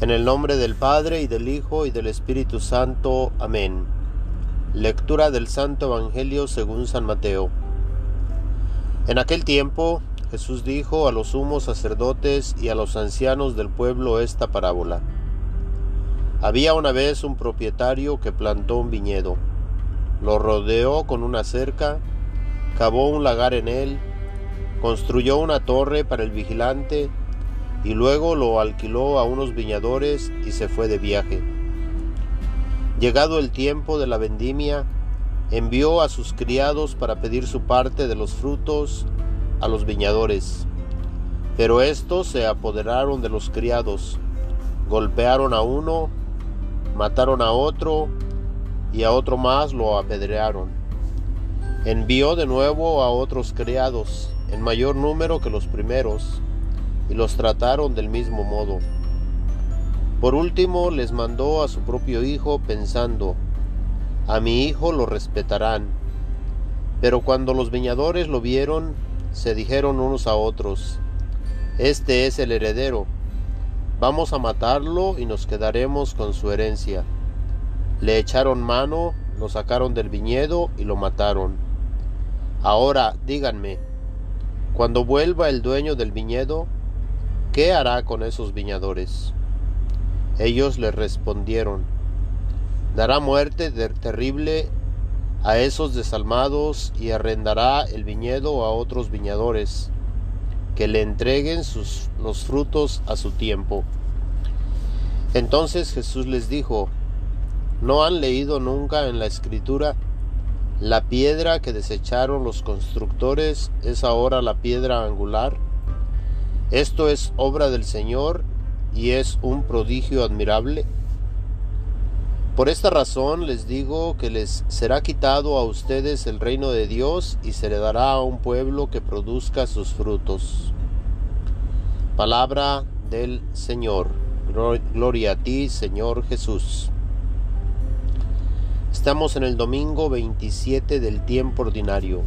En el nombre del Padre y del Hijo y del Espíritu Santo. Amén. Lectura del Santo Evangelio según San Mateo. En aquel tiempo Jesús dijo a los sumos sacerdotes y a los ancianos del pueblo esta parábola. Había una vez un propietario que plantó un viñedo, lo rodeó con una cerca, cavó un lagar en él, construyó una torre para el vigilante, y luego lo alquiló a unos viñadores y se fue de viaje. Llegado el tiempo de la vendimia, envió a sus criados para pedir su parte de los frutos a los viñadores. Pero estos se apoderaron de los criados, golpearon a uno, mataron a otro y a otro más lo apedrearon. Envió de nuevo a otros criados, en mayor número que los primeros, y los trataron del mismo modo. Por último les mandó a su propio hijo pensando, a mi hijo lo respetarán. Pero cuando los viñadores lo vieron, se dijeron unos a otros, Este es el heredero, vamos a matarlo y nos quedaremos con su herencia. Le echaron mano, lo sacaron del viñedo y lo mataron. Ahora díganme, cuando vuelva el dueño del viñedo, ¿qué hará con esos viñadores? Ellos le respondieron, dará muerte terrible a esos desalmados y arrendará el viñedo a otros viñadores, que le entreguen los frutos a su tiempo. Entonces Jesús les dijo, ¿no han leído nunca en la escritura la piedra que desecharon los constructores es ahora la piedra angular? Esto es obra del Señor y es un prodigio admirable. Por esta razón les digo que les será quitado a ustedes el reino de Dios y se le dará a un pueblo que produzca sus frutos. Palabra del Señor. Gloria a ti, Señor Jesús. Estamos en el domingo 27 del tiempo ordinario.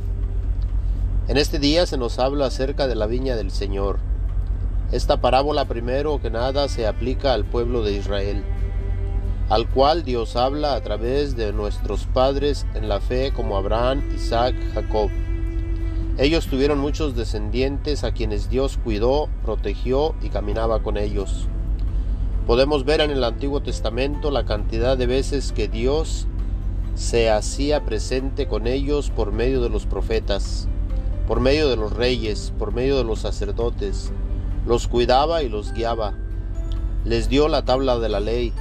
En este día se nos habla acerca de la viña del Señor. Esta parábola primero que nada se aplica al pueblo de Israel, al cual Dios habla a través de nuestros padres en la fe como Abraham, Isaac, Jacob. Ellos tuvieron muchos descendientes a quienes Dios cuidó, protegió y caminaba con ellos. Podemos ver en el Antiguo Testamento la cantidad de veces que Dios se hacía presente con ellos por medio de los profetas, por medio de los reyes, por medio de los sacerdotes, los cuidaba y los guiaba. Les dio la tabla de la ley,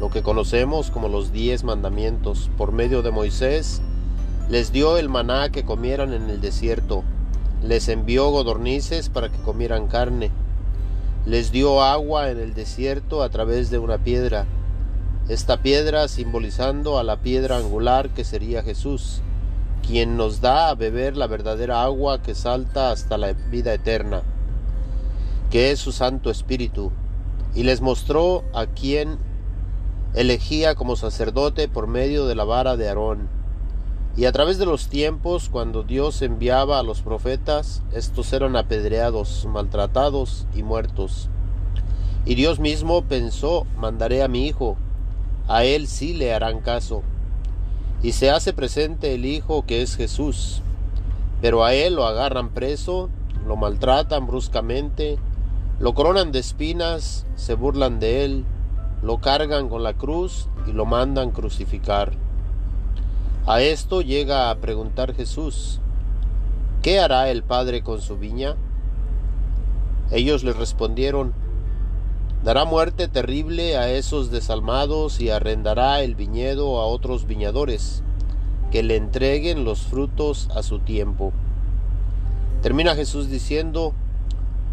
lo que conocemos como los diez mandamientos. Por medio de Moisés, les dio el maná que comieran en el desierto. Les envió godornices para que comieran carne. Les dio agua en el desierto a través de una piedra. Esta piedra simbolizando a la piedra angular que sería Jesús, quien nos da a beber la verdadera agua que salta hasta la vida eterna que es su Santo Espíritu, y les mostró a quien elegía como sacerdote por medio de la vara de Aarón. Y a través de los tiempos, cuando Dios enviaba a los profetas, estos eran apedreados, maltratados y muertos. Y Dios mismo pensó, mandaré a mi Hijo, a él sí le harán caso. Y se hace presente el Hijo que es Jesús, pero a él lo agarran preso, lo maltratan bruscamente, lo coronan de espinas, se burlan de él, lo cargan con la cruz y lo mandan crucificar. A esto llega a preguntar Jesús, ¿qué hará el Padre con su viña? Ellos le respondieron, dará muerte terrible a esos desalmados y arrendará el viñedo a otros viñadores, que le entreguen los frutos a su tiempo. Termina Jesús diciendo,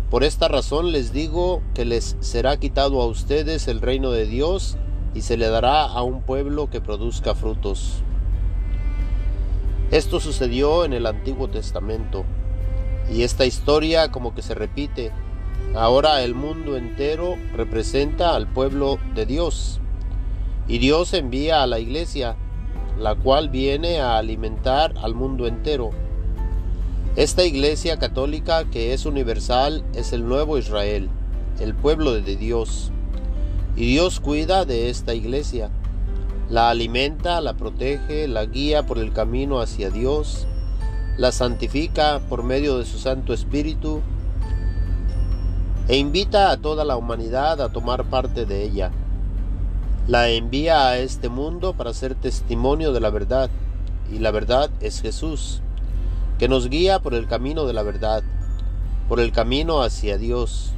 por esta razón les digo que les será quitado a ustedes el reino de Dios y se le dará a un pueblo que produzca frutos. Esto sucedió en el Antiguo Testamento y esta historia como que se repite. Ahora el mundo entero representa al pueblo de Dios y Dios envía a la iglesia, la cual viene a alimentar al mundo entero esta Iglesia católica que es universal es el nuevo Israel, el pueblo de Dios. Y Dios cuida de esta iglesia. La alimenta, la protege, la guía por el camino hacia Dios, la santifica por medio de su Santo Espíritu e invita a toda la humanidad a tomar parte de ella. La envía a este mundo para ser testimonio de la verdad, y la verdad es Jesús, que nos guía por el camino de la verdad, por el camino hacia Dios,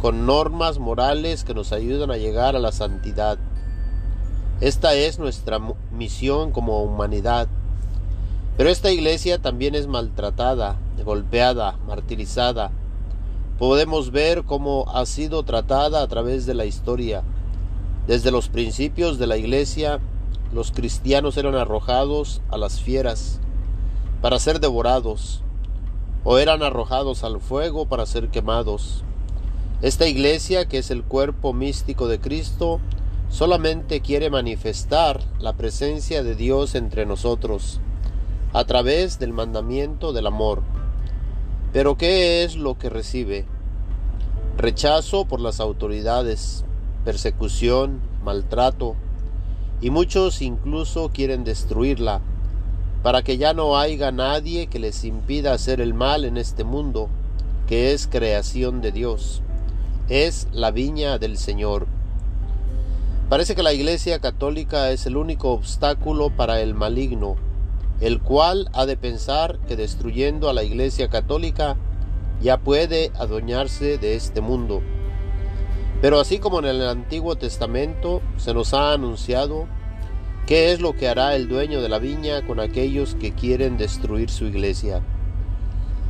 con normas morales que nos ayudan a llegar a la santidad. Esta es nuestra misión como humanidad. Pero esta iglesia también es maltratada, golpeada, martirizada, podemos ver cómo ha sido tratada a través de la historia. Desde los principios de la iglesia, los cristianos eran arrojados a las fieras para ser devorados, o eran arrojados al fuego para ser quemados. Esta iglesia, que es el cuerpo místico de Cristo, solamente quiere manifestar la presencia de Dios entre nosotros, a través del mandamiento del amor. Pero ¿qué es lo que recibe? Rechazo por las autoridades, persecución, maltrato, y muchos incluso quieren destruirla, para que ya no haya nadie que les impida hacer el mal en este mundo, que es creación de Dios, es la viña del Señor. Parece que la Iglesia Católica es el único obstáculo para el maligno, el cual ha de pensar que destruyendo a la Iglesia Católica ya puede adueñarse de este mundo. Pero así como en el Antiguo Testamento se nos ha anunciado qué es lo que hará el dueño de la viña con aquellos que quieren destruir su iglesia.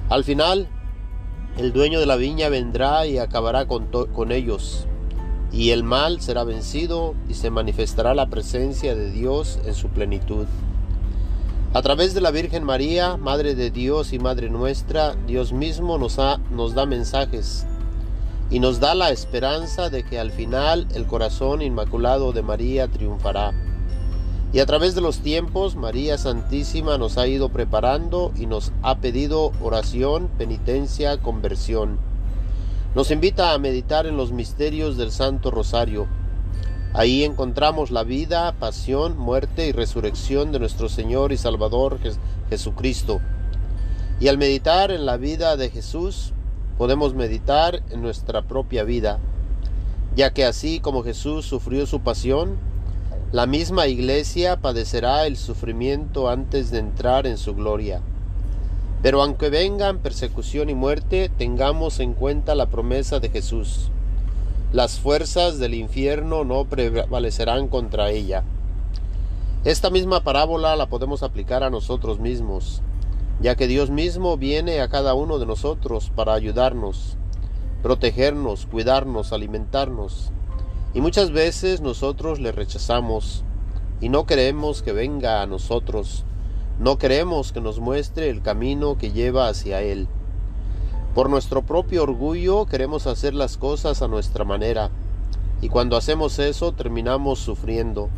Al final, el dueño de la viña vendrá y acabará con, con ellos, y el mal será vencido y se manifestará la presencia de Dios en su plenitud. A través de la Virgen María, Madre de Dios y Madre nuestra, Dios mismo nos, nos da mensajes y nos da la esperanza de que al final el corazón inmaculado de María triunfará. Y a través de los tiempos, María Santísima nos ha ido preparando y nos ha pedido oración, penitencia, conversión. Nos invita a meditar en los misterios del Santo Rosario Ahí encontramos la vida, pasión, muerte y resurrección de nuestro Señor y Salvador Jesucristo. Y al meditar en la vida de Jesús, podemos meditar en nuestra propia vida, ya que así como Jesús sufrió su pasión, la misma iglesia padecerá el sufrimiento antes de entrar en su gloria. Pero aunque vengan persecución y muerte, tengamos en cuenta la promesa de Jesús las fuerzas del infierno no prevalecerán contra ella. Esta misma parábola la podemos aplicar a nosotros mismos, ya que Dios mismo viene a cada uno de nosotros para ayudarnos, protegernos, cuidarnos, alimentarnos. Y muchas veces nosotros le rechazamos y no queremos que venga a nosotros, no queremos que nos muestre el camino que lleva hacia Él. Por nuestro propio orgullo queremos hacer las cosas a nuestra manera y cuando hacemos eso terminamos sufriendo.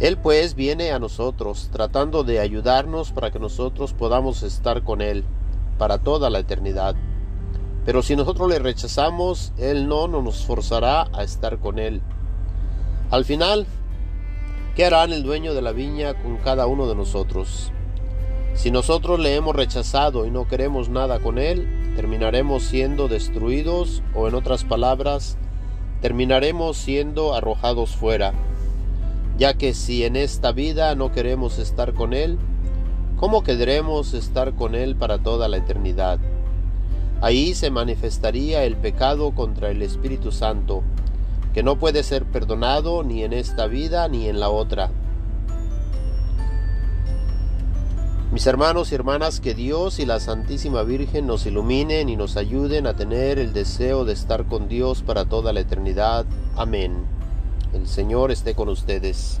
Él pues viene a nosotros tratando de ayudarnos para que nosotros podamos estar con Él para toda la eternidad. Pero si nosotros le rechazamos, Él no nos forzará a estar con Él. Al final, ¿qué hará el dueño de la viña con cada uno de nosotros? Si nosotros le hemos rechazado y no queremos nada con él, terminaremos siendo destruidos o en otras palabras, terminaremos siendo arrojados fuera. Ya que si en esta vida no queremos estar con él, ¿cómo queremos estar con él para toda la eternidad? Ahí se manifestaría el pecado contra el Espíritu Santo, que no puede ser perdonado ni en esta vida ni en la otra. Mis hermanos y hermanas, que Dios y la Santísima Virgen nos iluminen y nos ayuden a tener el deseo de estar con Dios para toda la eternidad. Amén. El Señor esté con ustedes.